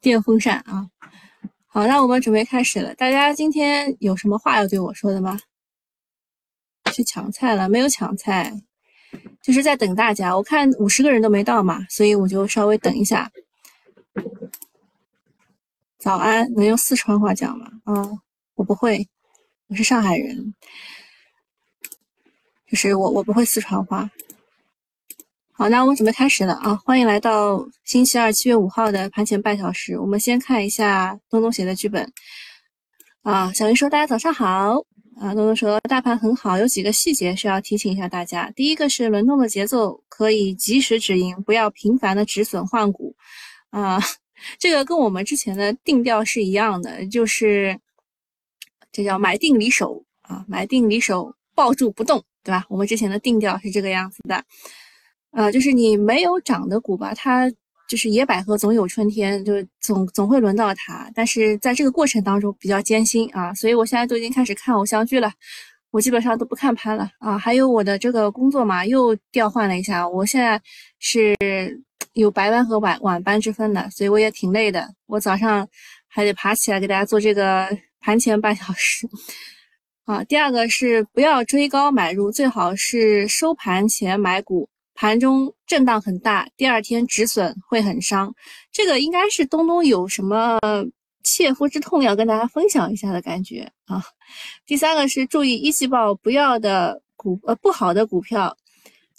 电风扇啊。好，那我们准备开始了。大家今天有什么话要对我说的吗？去抢菜了？没有抢菜，就是在等大家。我看五十个人都没到嘛，所以我就稍微等一下。早安，能用四川话讲吗？啊，我不会，我是上海人，就是我我不会四川话。好，那我们准备开始了啊！欢迎来到星期二七月五号的盘前半小时。我们先看一下东东写的剧本啊。小云说：“大家早上好啊。”东东说：“大盘很好，有几个细节需要提醒一下大家。第一个是轮动的节奏可以及时止盈，不要频繁的止损换股啊。这个跟我们之前的定调是一样的，就是这叫买定离手啊，买定离手，抱住不动，对吧？我们之前的定调是这个样子的。”呃，就是你没有涨的股吧，它就是野百合总有春天，就总总会轮到它。但是在这个过程当中比较艰辛啊，所以我现在都已经开始看偶像剧了，我基本上都不看盘了啊。还有我的这个工作嘛，又调换了一下，我现在是有白班和晚晚班之分的，所以我也挺累的。我早上还得爬起来给大家做这个盘前半小时啊。第二个是不要追高买入，最好是收盘前买股。盘中震荡很大，第二天止损会很伤。这个应该是东东有什么切肤之痛要跟大家分享一下的感觉啊。第三个是注意一季报不要的股呃不好的股票，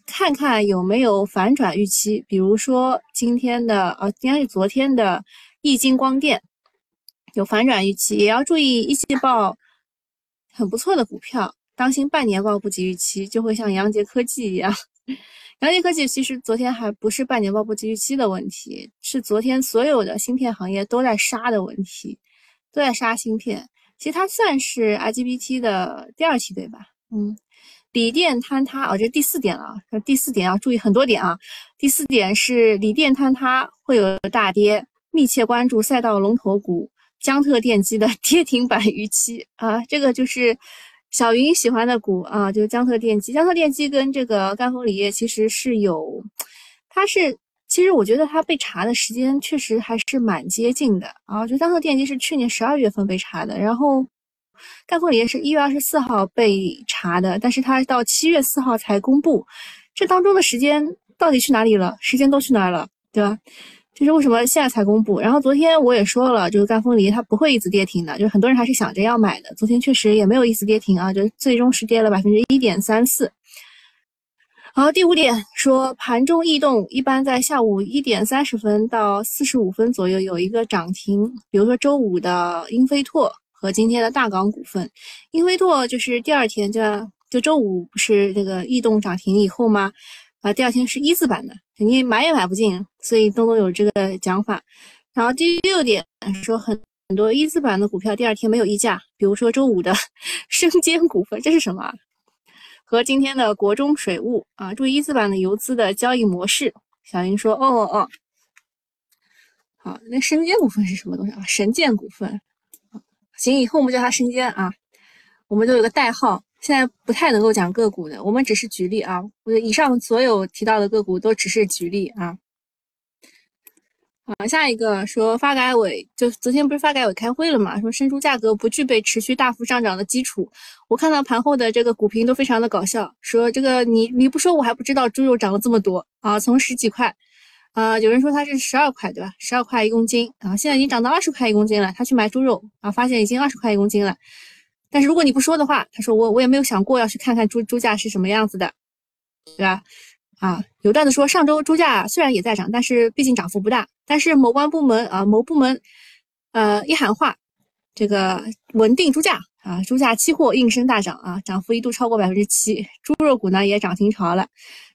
看看有没有反转预期。比如说今天的呃应该是昨天的易晶光电有反转预期，也要注意一季报很不错的股票，当心半年报不及预期，就会像杨杰科技一样。阳杰科技其实昨天还不是半年报不及预期的问题，是昨天所有的芯片行业都在杀的问题，都在杀芯片。其实它算是 IGBT 的第二梯队吧。嗯，锂电坍塌哦，这是第四点了。第四点要注意很多点啊。第四点是锂电坍塌会有大跌，密切关注赛道龙头股江特电机的 跌停板预期啊，这个就是。小云喜欢的股啊，就是江特电机。江特电机跟这个赣锋锂业其实是有，它是其实我觉得它被查的时间确实还是蛮接近的啊。就江特电机是去年十二月份被查的，然后赣锋锂业是一月二十四号被查的，但是它到七月四号才公布，这当中的时间到底去哪里了？时间都去哪儿了，对吧？就是为什么现在才公布？然后昨天我也说了，就是赣锋锂它不会一直跌停的，就是很多人还是想着要买的。昨天确实也没有一直跌停啊，就最终是跌了百分之一点三四。好，第五点说盘中异动一般在下午一点三十分到四十五分左右有一个涨停，比如说周五的英飞拓和今天的大港股份。英飞拓就是第二天就就周五不是这个异动涨停以后吗？啊，第二天是一字板的，你买也买不进，所以东东有这个讲法。然后第六点说，很很多一字板的股票第二天没有溢价，比如说周五的 生煎股份，这是什么？和今天的国中水务啊，注意一字板的游资的交易模式。小云说，哦哦哦，好，那生煎股份是什么东西啊？神剑股份，行，以后我们叫它生煎啊，我们都有个代号。现在不太能够讲个股的，我们只是举例啊。我以上所有提到的个股都只是举例啊。好，下一个说发改委就昨天不是发改委开会了嘛？说生猪价格不具备持续大幅上涨的基础。我看到盘后的这个股评都非常的搞笑，说这个你你不说我还不知道猪肉涨了这么多啊，从十几块啊，有人说它是十二块对吧？十二块一公斤啊，现在已经涨到二十块一公斤了。他去买猪肉啊，发现已经二十块一公斤了。但是如果你不说的话，他说我我也没有想过要去看看猪猪价是什么样子的，对吧？啊，有段子说上周猪价虽然也在涨，但是毕竟涨幅不大。但是某关部门啊，某部门呃一喊话，这个稳定猪价啊，猪价期货应声大涨啊，涨幅一度超过百分之七，猪肉股呢也涨停潮了，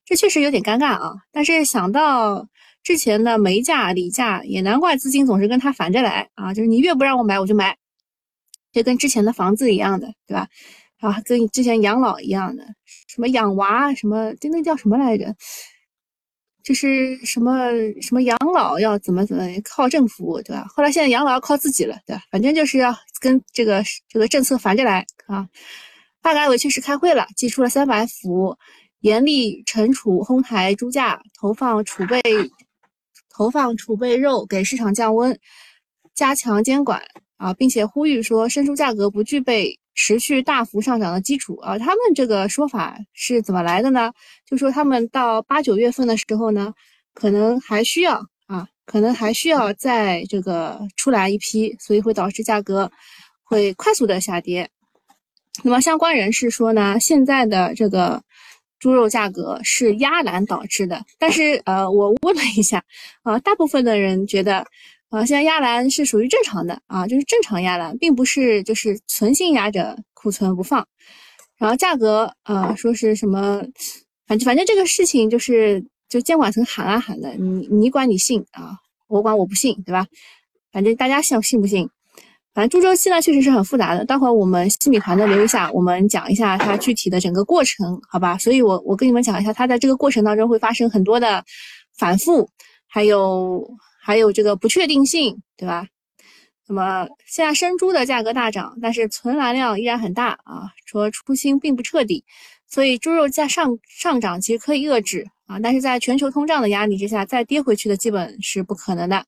这确实有点尴尬啊。但是想到之前的煤价、锂价，也难怪资金总是跟他反着来啊，就是你越不让我买，我就买。就跟之前的房子一样的，对吧？啊，跟之前养老一样的，什么养娃，什么就那叫什么来着？就是什么什么养老要怎么怎么靠政府，对吧？后来现在养老要靠自己了，对吧？反正就是要跟这个这个政策反着来啊。发改委确实开会了，寄出了三板斧，严厉惩处哄抬猪价，投放储备投放储备肉给市场降温。加强监管啊，并且呼吁说生猪价格不具备持续大幅上涨的基础啊。他们这个说法是怎么来的呢？就说他们到八九月份的时候呢，可能还需要啊，可能还需要在这个出来一批，所以会导致价格会快速的下跌。那么相关人士说呢，现在的这个猪肉价格是压栏导致的，但是呃，我问了一下，啊，大部分的人觉得，啊，现在压栏是属于正常的啊，就是正常压栏，并不是就是存心压着库存不放，然后价格啊，说是什么，反正反正这个事情就是就监管层喊啊喊的，你你管你信啊，我管我不信，对吧？反正大家信信不信？反正猪周期呢，确实是很复杂的。待会儿我们西米团的留一下，我们讲一下它具体的整个过程，好吧？所以我我跟你们讲一下，它在这个过程当中会发生很多的反复，还有还有这个不确定性，对吧？那么现在生猪的价格大涨，但是存栏量依然很大啊，说初心并不彻底，所以猪肉价上上涨其实可以遏制啊，但是在全球通胀的压力之下，再跌回去的基本是不可能的。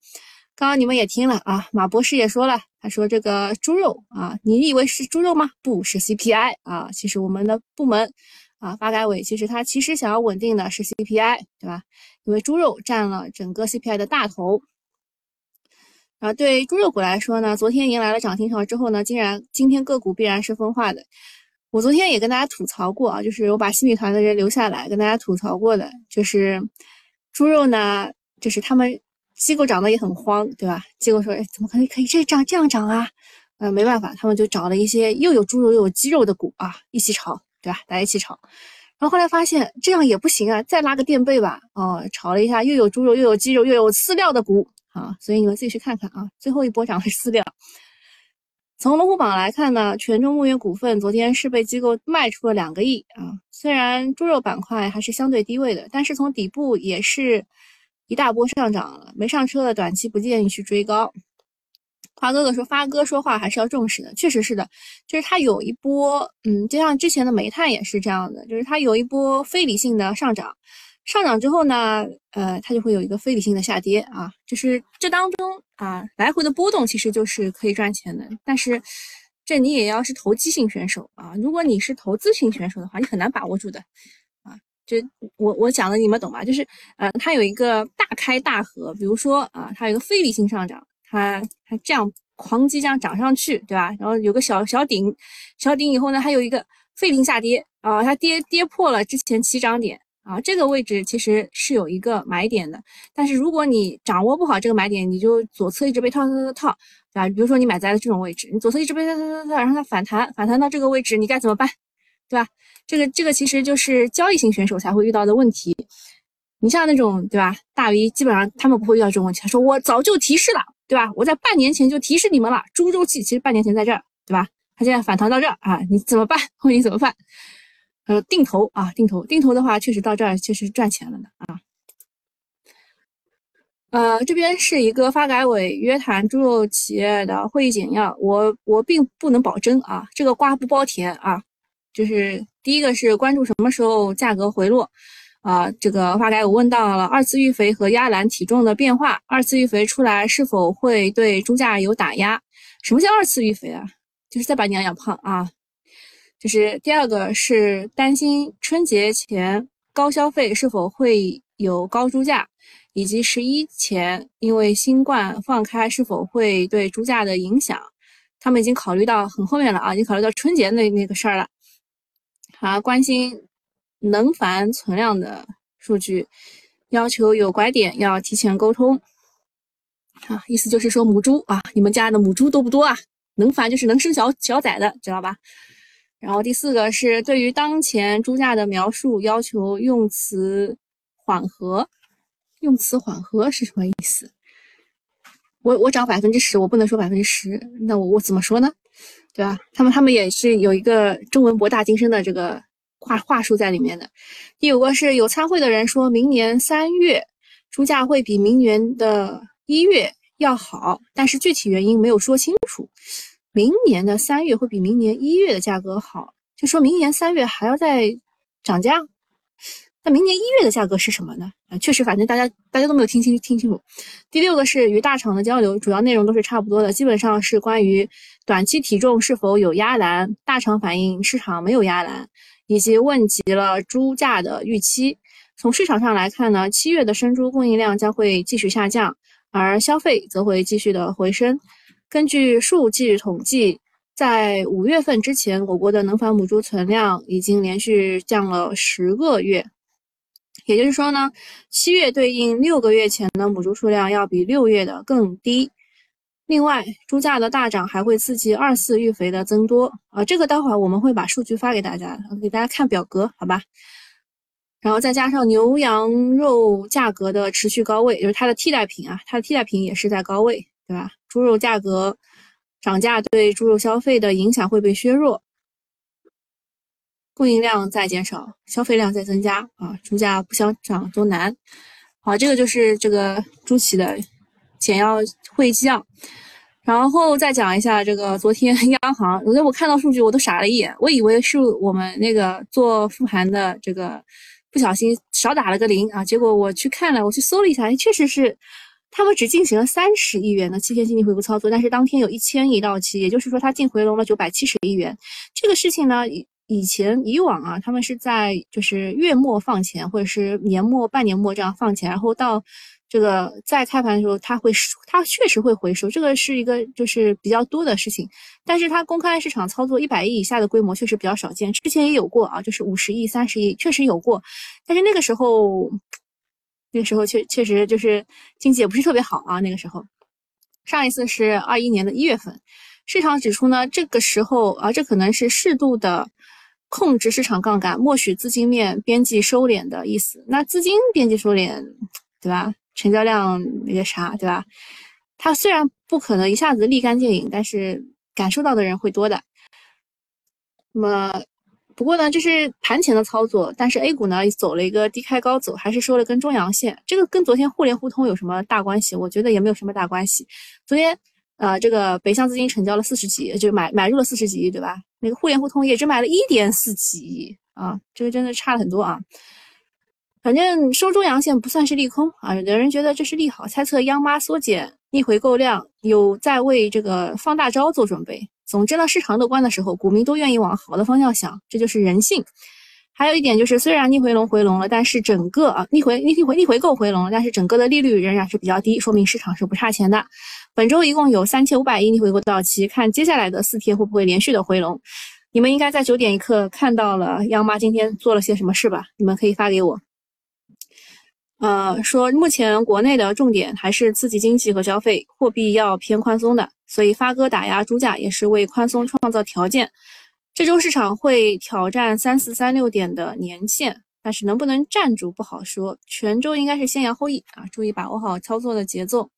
刚刚你们也听了啊，马博士也说了，他说这个猪肉啊，你以为是猪肉吗？不是 CPI 啊，其实我们的部门啊，发改委其实他其实想要稳定的是 CPI，对吧？因为猪肉占了整个 CPI 的大头。啊，对猪肉股来说呢，昨天迎来了涨停潮之后呢，竟然今天个股必然是分化的。我昨天也跟大家吐槽过啊，就是我把新米团的人留下来跟大家吐槽过的，就是猪肉呢，就是他们。机构涨得也很慌，对吧？机构说：“哎，怎么可能可以这涨这样涨啊？”呃，没办法，他们就找了一些又有猪肉又有鸡肉的股啊，一起炒，对吧？大家一起炒。然后后来发现这样也不行啊，再拉个垫背吧。哦，炒了一下，又有猪肉又有鸡肉又有饲料的股啊，所以你们自己去看看啊。最后一波涨的是饲料。从龙虎榜来看呢，泉州牧原股份昨天是被机构卖出了两个亿啊。虽然猪肉板块还是相对低位的，但是从底部也是。一大波上涨了，没上车的短期不建议去追高。华哥哥说，发哥说话还是要重视的，确实是的，就是它有一波，嗯，就像之前的煤炭也是这样的，就是它有一波非理性的上涨，上涨之后呢，呃，它就会有一个非理性的下跌啊，就是这当中啊，来回的波动其实就是可以赚钱的，但是这你也要是投机性选手啊，如果你是投资型选手的话，你很难把握住的啊。就我我讲的你们懂吧？就是呃，它有一个大开大合，比如说啊，它有一个非理性上涨，它它这样狂击这样涨上去，对吧？然后有个小小顶，小顶以后呢，还有一个非理性下跌啊，它跌跌破了之前起涨点啊，这个位置其实是有一个买点的。但是如果你掌握不好这个买点，你就左侧一直被套套套套，对吧？比如说你买在了这种位置，你左侧一直被套套套套，然后它反弹反弹到这个位置，你该怎么办？对吧？这个这个其实就是交易型选手才会遇到的问题。你像那种对吧，大 V 基本上他们不会遇到这种问题。他说我早就提示了，对吧？我在半年前就提示你们了，猪周期其实半年前在这儿，对吧？它现在反弹到这儿啊，你怎么办？问你怎么办？呃，定投啊，定投，定投的话确实到这儿确实赚钱了的啊。呃，这边是一个发改委约谈猪肉企业的会议简要，我我并不能保证啊，这个瓜不包甜啊。就是第一个是关注什么时候价格回落，啊，这个发改委问到了二次育肥和压栏体重的变化，二次育肥出来是否会对猪价有打压？什么叫二次育肥啊？就是再把你养养胖啊。就是第二个是担心春节前高消费是否会有高猪价，以及十一前因为新冠放开是否会对猪价的影响？他们已经考虑到很后面了啊，已经考虑到春节那那个事儿了。他关心能繁存量的数据，要求有拐点要提前沟通。啊，意思就是说母猪啊，你们家的母猪多不多啊？能繁就是能生小小崽的，知道吧？然后第四个是对于当前猪价的描述，要求用词缓和。用词缓和是什么意思？我我涨百分之十，我不能说百分之十，那我我怎么说呢？对吧？他们他们也是有一个中文博大精深的这个话话术在里面的。第五个是有参会的人说，明年三月猪价会比明年的一月要好，但是具体原因没有说清楚。明年的三月会比明年一月的价格好，就说明年三月还要再涨价。那明年一月的价格是什么呢？啊，确实，反正大家大家都没有听清听清楚。第六个是与大厂的交流，主要内容都是差不多的，基本上是关于短期体重是否有压栏，大厂反映市场没有压栏，以及问及了猪价的预期。从市场上来看呢，七月的生猪供应量将会继续下降，而消费则会继续的回升。根据数据统计。在五月份之前，我国的能繁母猪存量已经连续降了十个月，也就是说呢，七月对应六个月前的母猪数量要比六月的更低。另外，猪价的大涨还会刺激二次育肥的增多啊，这个待会儿我们会把数据发给大家，给大家看表格，好吧？然后再加上牛羊肉价格的持续高位，就是它的替代品啊，它的替代品也是在高位，对吧？猪肉价格。涨价对猪肉消费的影响会被削弱，供应量在减少，消费量在增加啊，猪价不想涨都难。好，这个就是这个猪企的简要会议啊，然后再讲一下这个昨天 央行，昨天我看到数据我都傻了一眼，我以为是我们那个做复盘的这个不小心少打了个零啊，结果我去看了，我去搜了一下，确实是。他们只进行了三十亿元的七天经济回购操作，但是当天有一千亿到期，也就是说，它净回笼了九百七十亿元。这个事情呢，以以前以往啊，他们是在就是月末放钱，或者是年末、半年末这样放钱，然后到这个在开盘的时候，它会它确实会回收，这个是一个就是比较多的事情。但是它公开市场操作一百亿以下的规模确实比较少见，之前也有过啊，就是五十亿、三十亿确实有过，但是那个时候。那个时候确确实就是经济也不是特别好啊。那个时候，上一次是二一年的一月份，市场指出呢，这个时候啊，这可能是适度的控制市场杠杆，默许资金面边际收敛的意思。那资金边际收敛，对吧？成交量那个啥，对吧？它虽然不可能一下子立竿见影，但是感受到的人会多的。那么。不过呢，这是盘前的操作，但是 A 股呢走了一个低开高走，还是收了根中阳线。这个跟昨天互联互通有什么大关系？我觉得也没有什么大关系。昨天，呃，这个北向资金成交了四十几，就买买入了四十几亿，对吧？那个互联互通也只买了一点四几亿啊，这个真的差了很多啊。反正收中阳线不算是利空啊，有的人觉得这是利好，猜测央妈缩减逆回购量，有在为这个放大招做准备。总之呢，市场乐观的时候，股民都愿意往好的方向想，这就是人性。还有一点就是，虽然逆回笼回笼了，但是整个啊逆回逆回逆回购回笼了，但是整个的利率仍然是比较低，说明市场是不差钱的。本周一共有三千五百亿逆回购到期，看接下来的四天会不会连续的回笼。你们应该在九点一刻看到了央妈今天做了些什么事吧？你们可以发给我。呃，说目前国内的重点还是刺激经济和消费，货币要偏宽松的。所以发哥打压猪价也是为宽松创造条件。这周市场会挑战三四三六点的年线，但是能不能站住不好说。全周应该是先扬后抑啊，注意把握好操作的节奏。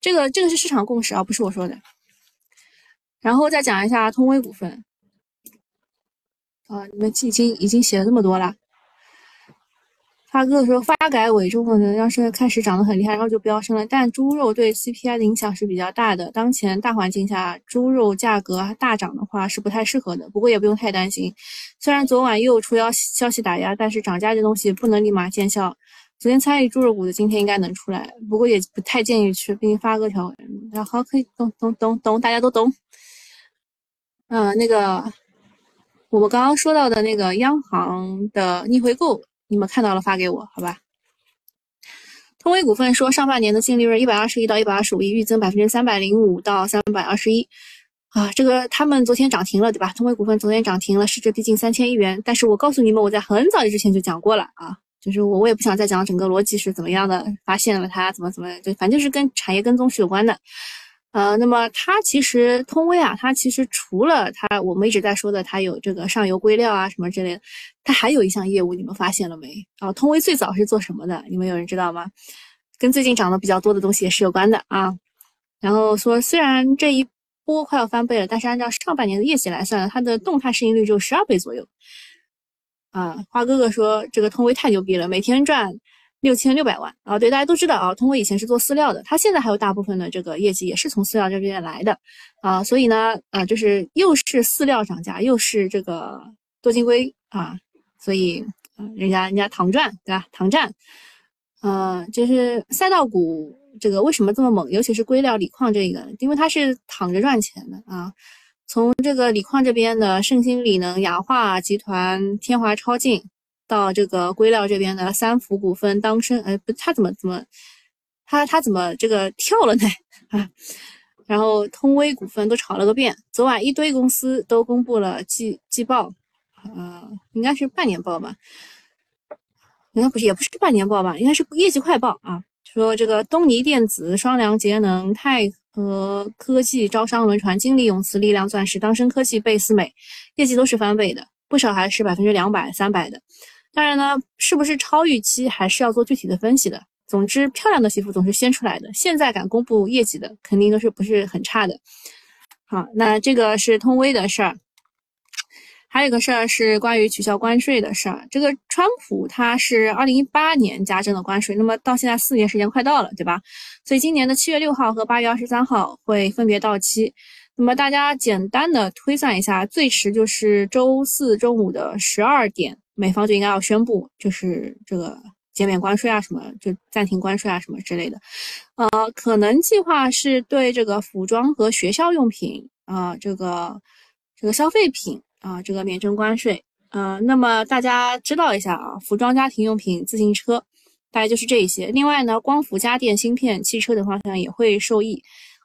这个这个是市场共识啊，不是我说的。然后再讲一下通威股份啊，你们已经已经写了这么多了。发哥说，发改委中国能要是开始涨得很厉害，然后就飙升了。但猪肉对 CPI 的影响是比较大的，当前大环境下，猪肉价格大涨的话是不太适合的。不过也不用太担心，虽然昨晚又出消消息打压，但是涨价这东西不能立马见效。昨天参与猪肉股的今天应该能出来，不过也不太建议去，毕竟发哥条。好，可以懂懂懂懂，大家都懂。嗯，那个我们刚刚说到的那个央行的逆回购。你们看到了发给我，好吧？通威股份说，上半年的净利润一百二十亿到一百二十五亿，预增百分之三百零五到三百二十一。啊，这个他们昨天涨停了，对吧？通威股份昨天涨停了，市值逼近三千亿元。但是我告诉你们，我在很早之前就讲过了啊，就是我我也不想再讲整个逻辑是怎么样的，发现了它怎么怎么，就反正是跟产业跟踪是有关的。呃，那么它其实通威啊，它其实除了它我们一直在说的，它有这个上游硅料啊什么之类的，它还有一项业务，你们发现了没？啊，通威最早是做什么的？你们有人知道吗？跟最近涨得比较多的东西也是有关的啊。然后说，虽然这一波快要翻倍了，但是按照上半年的业绩来算，它的动态市盈率只有十二倍左右。啊，花哥哥说这个通威太牛逼了，每天赚。六千六百万啊！对，大家都知道啊，通威以前是做饲料的，他现在还有大部分的这个业绩也是从饲料这边来的啊，所以呢，啊，就是又是饲料涨价，又是这个多晶硅啊，所以，人家人家躺赚，对吧？躺赚，啊，就是赛道股这个为什么这么猛？尤其是硅料锂矿这个，因为它是躺着赚钱的啊。从这个锂矿这边的盛兴锂能、雅化集团、天华超净，到这个硅料这边的三福股份、当升，哎，不，他怎么怎么，他他怎么这个跳了呢？啊，然后通威股份都炒了个遍。昨晚一堆公司都公布了季季报，呃，应该是半年报吧？应该不是，也不是半年报吧？应该是业绩快报啊。说这个东尼电子、双良节能、泰。和科技、招商、轮船、金力永磁、力量钻石、当升科技、贝斯美，业绩都是翻倍的，不少还是百分之两百、三百的。当然呢，是不是超预期，还是要做具体的分析的。总之，漂亮的媳妇总是先出来的。现在敢公布业绩的，肯定都是不是很差的。好，那这个是通威的事儿。还有个事儿是关于取消关税的事儿。这个川普他是二零一八年加征的关税，那么到现在四年时间快到了，对吧？所以今年的七月六号和八月二十三号会分别到期。那么大家简单的推算一下，最迟就是周四中午的十二点，美方就应该要宣布，就是这个减免关税啊，什么就暂停关税啊，什么之类的。呃，可能计划是对这个服装和学校用品啊，这个这个消费品。啊，这个免征关税，呃，那么大家知道一下啊，服装、家庭用品、自行车，大概就是这一些。另外呢，光伏、家电、芯片、汽车等方向也会受益。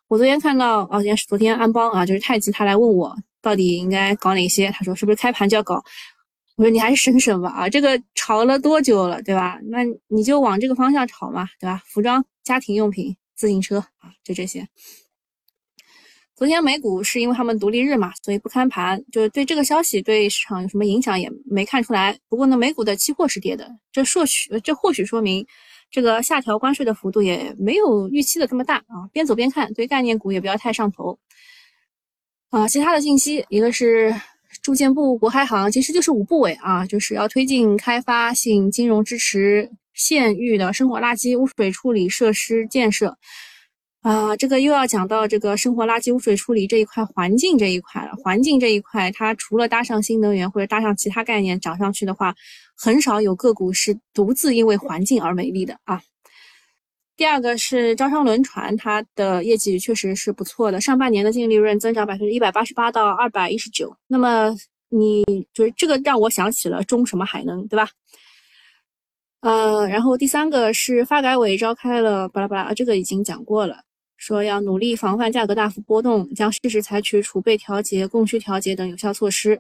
我昨天看到，哦，也是昨天安邦啊，就是太极，他来问我到底应该搞哪些，他说是不是开盘就要搞？我说你还是省省吧，啊，这个炒了多久了，对吧？那你就往这个方向炒嘛，对吧？服装、家庭用品、自行车啊，就这些。昨天美股是因为他们独立日嘛，所以不开盘，就是对这个消息对市场有什么影响也没看出来。不过呢，美股的期货是跌的，这或许这或许说明这个下调关税的幅度也没有预期的这么大啊。边走边看，对概念股也不要太上头啊。其他的信息，一个是住建部、国开行，其实就是五部委啊，就是要推进开发性金融支持县域的生活垃圾污水处理设施建设。啊，这个又要讲到这个生活垃圾污水处理这一块，环境这一块了。环境这一块，它除了搭上新能源或者搭上其他概念涨上去的话，很少有个股是独自因为环境而美丽的啊。第二个是招商轮船，它的业绩确实是不错的，上半年的净利润增长百分之一百八十八到二百一十九。那么你就是这个让我想起了中什么海能，对吧？呃，然后第三个是发改委召开了巴拉巴拉，这个已经讲过了。说要努力防范价格大幅波动，将适时采取储备调节、供需调节等有效措施。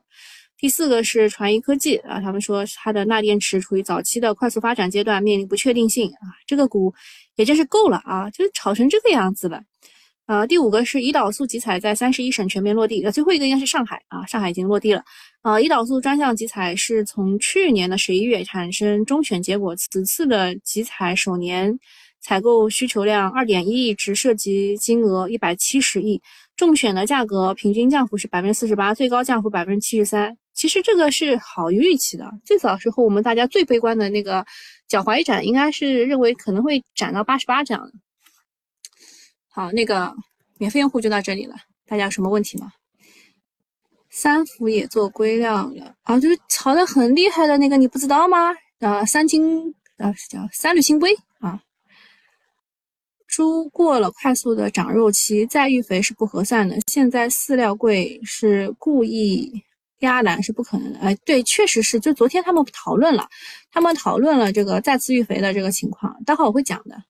第四个是传一科技啊，他们说它的钠电池处于早期的快速发展阶段，面临不确定性啊，这个股也真是够了啊，就是炒成这个样子了。呃，第五个是胰岛素集采在三十一省全面落地，呃，最后一个应该是上海啊，上海已经落地了。呃，胰岛素专项集采是从去年的十一月产生中选结果，此次的集采首年。采购需求量二点一亿只涉及金额一百七十亿，中选的价格平均降幅是百分之四十八，最高降幅百分之七十三。其实这个是好于预期的。最早时候我们大家最悲观的那个脚踝斩，应该是认为可能会斩到八十八这样的。好，那个免费用户就到这里了，大家有什么问题吗？三福也做硅料了啊，就是炒的很厉害的那个，你不知道吗？啊，三金啊叫三氯氢硅啊。猪过了快速的长肉期，再育肥是不合算的。现在饲料贵是故意压栏是不可能的。哎，对，确实是。就昨天他们讨论了，他们讨论了这个再次育肥的这个情况，待会我会讲的。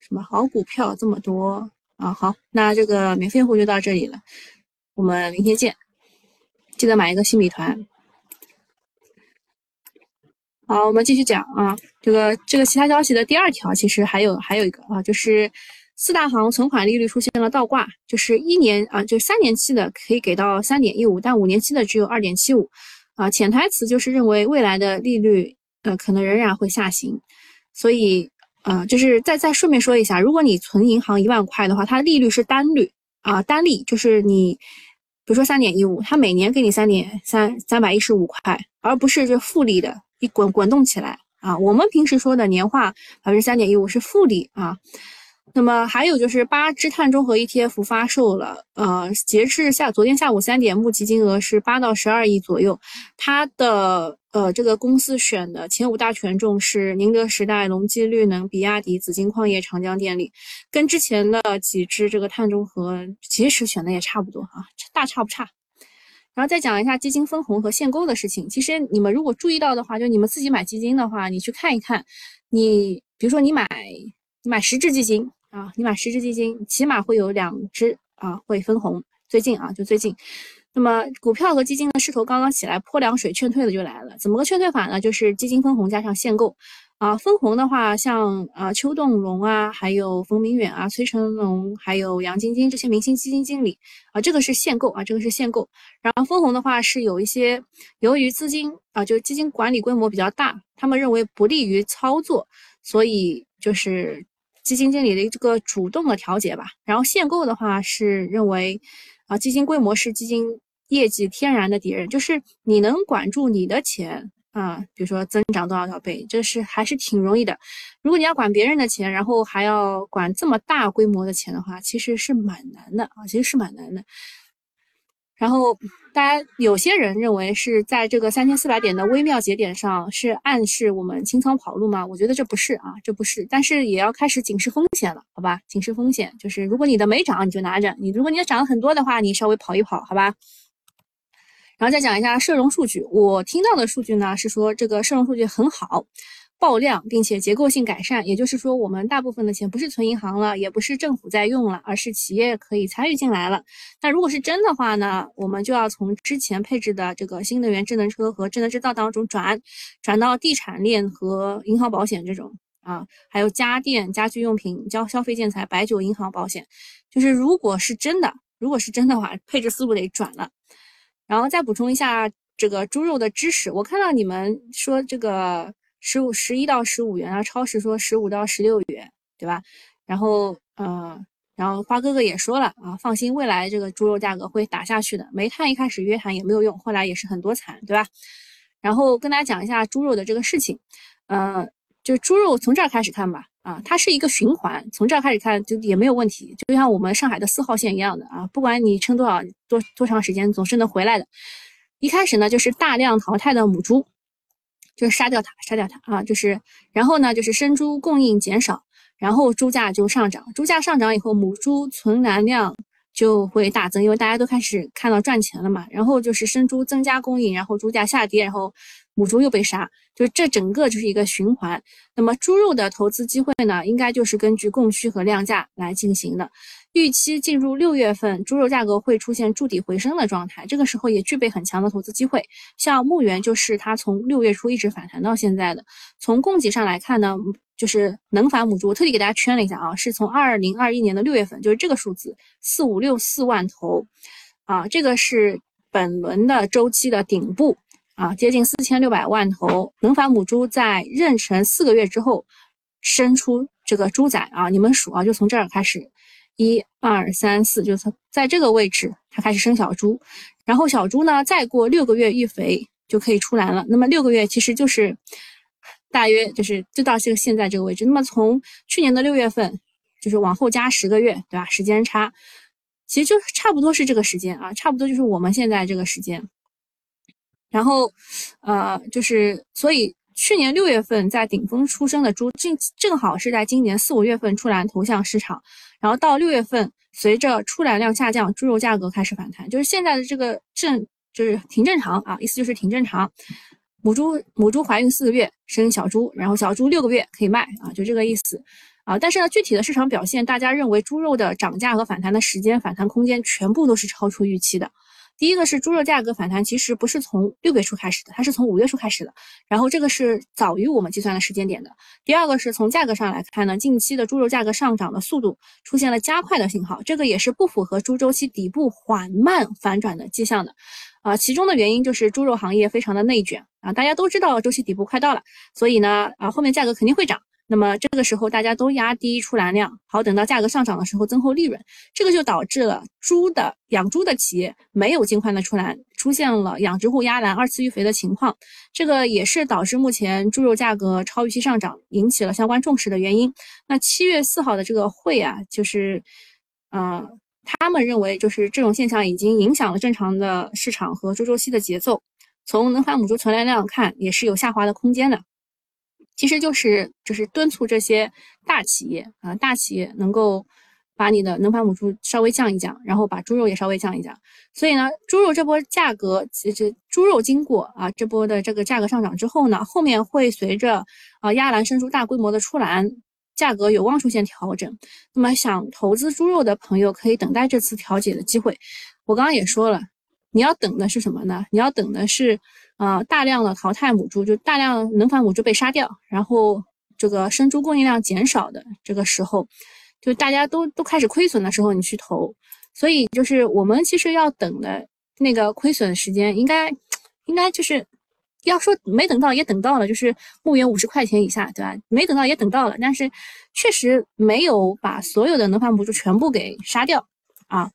什么好股票这么多啊？好，那这个免费户就到这里了，我们明天见，记得买一个新米团。好，我们继续讲啊，这个这个其他消息的第二条，其实还有还有一个啊，就是四大行存款利率出现了倒挂，就是一年啊，就三年期的可以给到三点一五，但五年期的只有二点七五，啊，潜台词就是认为未来的利率呃可能仍然会下行，所以啊，就是再再顺便说一下，如果你存银行一万块的话，它的利率是单率啊，单利就是你比如说三点一五，它每年给你三点三三百一十五块，而不是就复利的。一滚滚动起来啊！我们平时说的年化百分之三点一五是复利啊。那么还有就是八只碳中和 ETF 发售了，呃，截至下昨天下午三点，募集金额是八到十二亿左右。它的呃这个公司选的前五大权重是宁德时代、隆基绿能、比亚迪、紫金矿业、长江电力，跟之前的几只这个碳中和其实选的也差不多啊，大差不差。然后再讲一下基金分红和限购的事情。其实你们如果注意到的话，就你们自己买基金的话，你去看一看，你比如说你买你买十只基金。啊，你买十只基金，起码会有两只啊会分红。最近啊，就最近，那么股票和基金的势头刚刚起来，泼凉水劝退的就来了。怎么个劝退法呢？就是基金分红加上限购。啊，分红的话，像啊邱栋龙啊，还有冯明远啊、崔成龙，还有杨晶晶这些明星基金经理啊，这个是限购啊，这个是限购。然后分红的话是有一些，由于资金啊，就是基金管理规模比较大，他们认为不利于操作，所以就是。基金经理的这个主动的调节吧，然后限购的话是认为，啊，基金规模是基金业绩天然的敌人，就是你能管住你的钱啊，比如说增长多少多少倍，这是还是挺容易的。如果你要管别人的钱，然后还要管这么大规模的钱的话，其实是蛮难的啊，其实是蛮难的。然后，大家有些人认为是在这个三千四百点的微妙节点上是暗示我们清仓跑路吗？我觉得这不是啊，这不是，但是也要开始警示风险了，好吧？警示风险就是如果你的没涨，你就拿着；你如果你要涨了很多的话，你稍微跑一跑，好吧？然后再讲一下社融数据，我听到的数据呢是说这个社融数据很好。爆量，并且结构性改善，也就是说，我们大部分的钱不是存银行了，也不是政府在用了，而是企业可以参与进来了。那如果是真的话呢，我们就要从之前配置的这个新能源智能车和智能制造当中转，转到地产链和银行保险这种啊，还有家电、家居用品、交消费建材、白酒、银行保险。就是如果是真的，如果是真的话，配置思路得转了。然后再补充一下这个猪肉的知识，我看到你们说这个。十五十一到十五元，然后超市说十五到十六元，对吧？然后，嗯，然后花哥哥也说了啊，放心，未来这个猪肉价格会打下去的。煤炭一开始约谈也没有用，后来也是很多惨，对吧？然后跟大家讲一下猪肉的这个事情，嗯，就猪肉从这儿开始看吧，啊，它是一个循环，从这儿开始看就也没有问题，就像我们上海的四号线一样的啊，不管你撑多少多多长时间，总是能回来的。一开始呢，就是大量淘汰的母猪。就是杀掉它，杀掉它啊！就是，然后呢，就是生猪供应减少，然后猪价就上涨。猪价上涨以后，母猪存栏量就会大增，因为大家都开始看到赚钱了嘛。然后就是生猪增加供应，然后猪价下跌，然后母猪又被杀，就这整个就是一个循环。那么猪肉的投资机会呢，应该就是根据供需和量价来进行的。预期进入六月份，猪肉价格会出现筑底回升的状态，这个时候也具备很强的投资机会。像牧原就是它从六月初一直反弹到现在的。从供给上来看呢，就是能繁母猪，我特地给大家圈了一下啊，是从二零二一年的六月份，就是这个数字四五六四万头，啊，这个是本轮的周期的顶部啊，接近四千六百万头能繁母猪在妊娠四个月之后生出这个猪仔啊，你们数啊，就从这儿开始。一二三四，就是在这个位置，它开始生小猪，然后小猪呢，再过六个月育肥就可以出栏了。那么六个月其实就是大约就是就到这个现在这个位置。那么从去年的六月份，就是往后加十个月，对吧？时间差，其实就差不多是这个时间啊，差不多就是我们现在这个时间。然后，呃，就是所以。去年六月份在顶峰出生的猪，正正好是在今年四五月份出栏投向市场，然后到六月份，随着出栏量下降，猪肉价格开始反弹，就是现在的这个正就是挺正常啊，意思就是挺正常。母猪母猪怀孕四个月生小猪，然后小猪六个月可以卖啊，就这个意思啊。但是呢，具体的市场表现，大家认为猪肉的涨价和反弹的时间、反弹空间全部都是超出预期的。第一个是猪肉价格反弹，其实不是从六月初开始的，它是从五月初开始的。然后这个是早于我们计算的时间点的。第二个是从价格上来看呢，近期的猪肉价格上涨的速度出现了加快的信号，这个也是不符合猪周期底部缓慢反转的迹象的。啊，其中的原因就是猪肉行业非常的内卷啊，大家都知道周期底部快到了，所以呢，啊后面价格肯定会涨。那么这个时候大家都压低出栏量，好等到价格上涨的时候增厚利润，这个就导致了猪的养猪的企业没有尽快的出栏，出现了养殖户压栏二次育肥的情况，这个也是导致目前猪肉价格超预期上涨，引起了相关重视的原因。那七月四号的这个会啊，就是，呃，他们认为就是这种现象已经影响了正常的市场和猪周期的节奏，从能繁母猪存栏量看也是有下滑的空间的。其实就是就是敦促这些大企业啊，大企业能够把你的能繁母猪稍微降一降，然后把猪肉也稍微降一降。所以呢，猪肉这波价格，这猪肉经过啊这波的这个价格上涨之后呢，后面会随着啊压栏生猪大规模的出栏，价格有望出现调整。那么想投资猪肉的朋友可以等待这次调节的机会。我刚刚也说了，你要等的是什么呢？你要等的是。啊，大量的淘汰母猪，就大量能繁母猪被杀掉，然后这个生猪供应量减少的这个时候，就大家都都开始亏损的时候，你去投。所以就是我们其实要等的那个亏损时间，应该应该就是要说没等到也等到了，就是牧原五十块钱以下，对吧？没等到也等到了，但是确实没有把所有的能繁母猪全部给杀掉啊。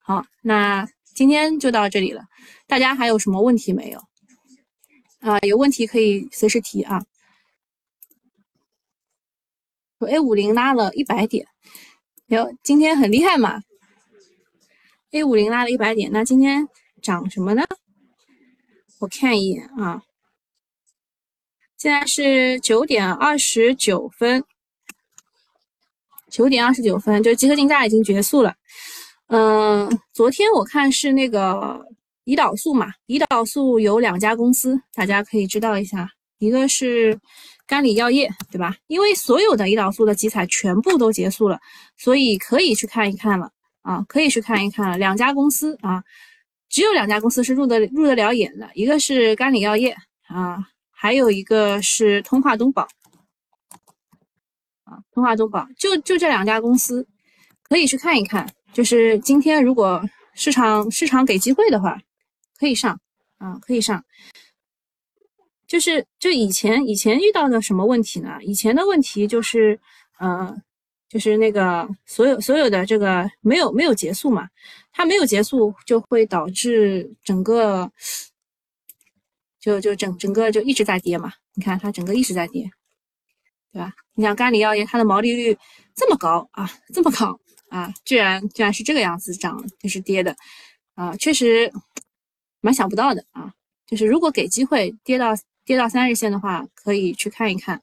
好，那今天就到这里了，大家还有什么问题没有？啊，有问题可以随时提啊。A 五零拉了一百点，哟，今天很厉害嘛。A 五零拉了一百点，那今天涨什么呢？我看一眼啊，现在是九点二十九分，九点二十九分，就集合竞价已经结束了。嗯，昨天我看是那个。胰岛素嘛，胰岛素有两家公司，大家可以知道一下，一个是甘李药业，对吧？因为所有的胰岛素的集采全部都结束了，所以可以去看一看了啊，可以去看一看了。两家公司啊，只有两家公司是入得入得了眼的，一个是甘李药业啊，还有一个是通化东宝啊，通化东宝就就这两家公司可以去看一看。就是今天如果市场市场给机会的话。可以上啊，可以上。就是就以前以前遇到的什么问题呢？以前的问题就是，呃，就是那个所有所有的这个没有没有结束嘛，它没有结束就会导致整个就就整整个就一直在跌嘛。你看它整个一直在跌，对吧？你像甘李药业，它的毛利率这么高啊，这么高啊，居然居然是这个样子涨，就是跌的啊，确实。蛮想不到的啊，就是如果给机会跌到跌到三日线的话，可以去看一看。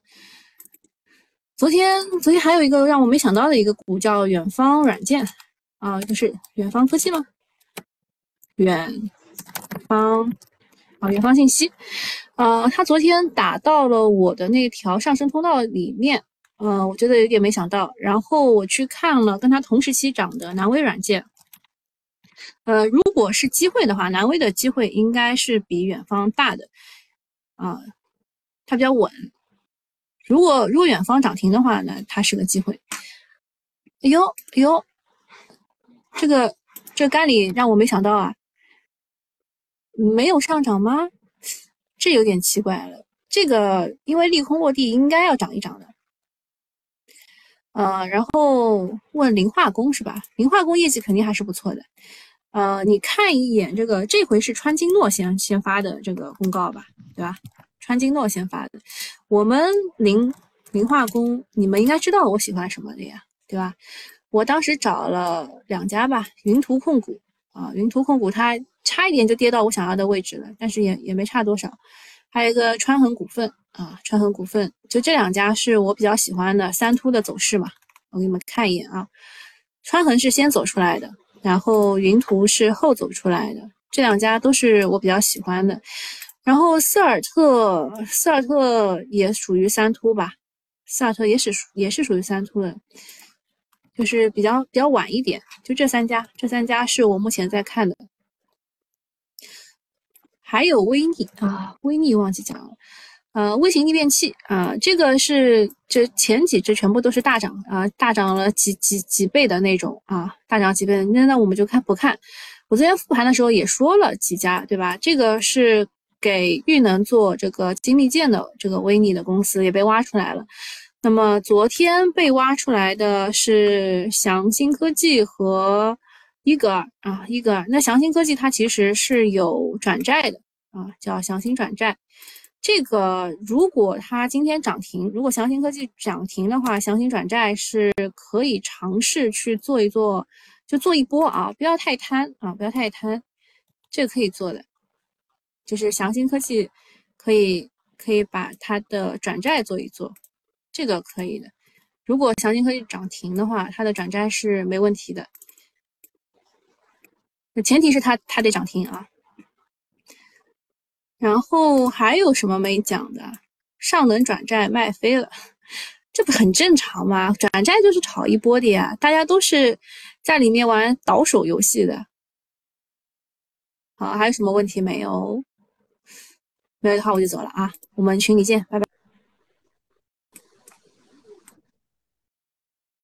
昨天昨天还有一个让我没想到的一个股叫远方软件啊，就是远方科技吗？远方啊，远方信息，呃，他昨天打到了我的那条上升通道里面，呃，我觉得有点没想到。然后我去看了跟他同时期涨的南威软件。呃，如果是机会的话，南威的机会应该是比远方大的，啊，它比较稳。如果如果远方涨停的话呢，它是个机会。哎呦哎呦，这个这干里让我没想到啊，没有上涨吗？这有点奇怪了。这个因为利空落地，应该要涨一涨的。呃，然后问磷化工是吧？磷化工业绩肯定还是不错的。呃，你看一眼这个，这回是川金诺先先发的这个公告吧，对吧？川金诺先发的，我们磷磷化工，你们应该知道我喜欢什么的呀，对吧？我当时找了两家吧，云图控股啊，云图控股它差一点就跌到我想要的位置了，但是也也没差多少。还有一个川恒股份啊，川恒股份，就这两家是我比较喜欢的三突的走势嘛，我给你们看一眼啊，川恒是先走出来的。然后云图是后走出来的，这两家都是我比较喜欢的。然后斯尔特，斯尔特也属于三突吧，斯尔特也是也是属于三突的，就是比较比较晚一点。就这三家，这三家是我目前在看的。还有微逆啊，微逆忘记讲了。呃，微型逆变器啊，这个是这前几只全部都是大涨啊，大涨了几几几倍的那种啊，大涨几倍。那那我们就看不看？我昨天复盘的时候也说了几家，对吧？这个是给玉能做这个精密件的这个微逆的公司也被挖出来了。那么昨天被挖出来的是祥鑫科技和伊格尔啊，伊格尔。那祥鑫科技它其实是有转债的啊，叫祥鑫转债。这个如果它今天涨停，如果祥鑫科技涨停的话，祥鑫转债是可以尝试去做一做，就做一波啊，不要太贪啊，不要太贪，这个可以做的。就是祥鑫科技可以可以把它的转债做一做，这个可以的。如果祥鑫科技涨停的话，它的转债是没问题的。那前提是它它得涨停啊。然后还有什么没讲的？上轮转债卖飞了，这不很正常吗？转债就是炒一波的呀，大家都是在里面玩倒手游戏的。好，还有什么问题没有？没有的话我就走了啊，我们群里见，拜拜。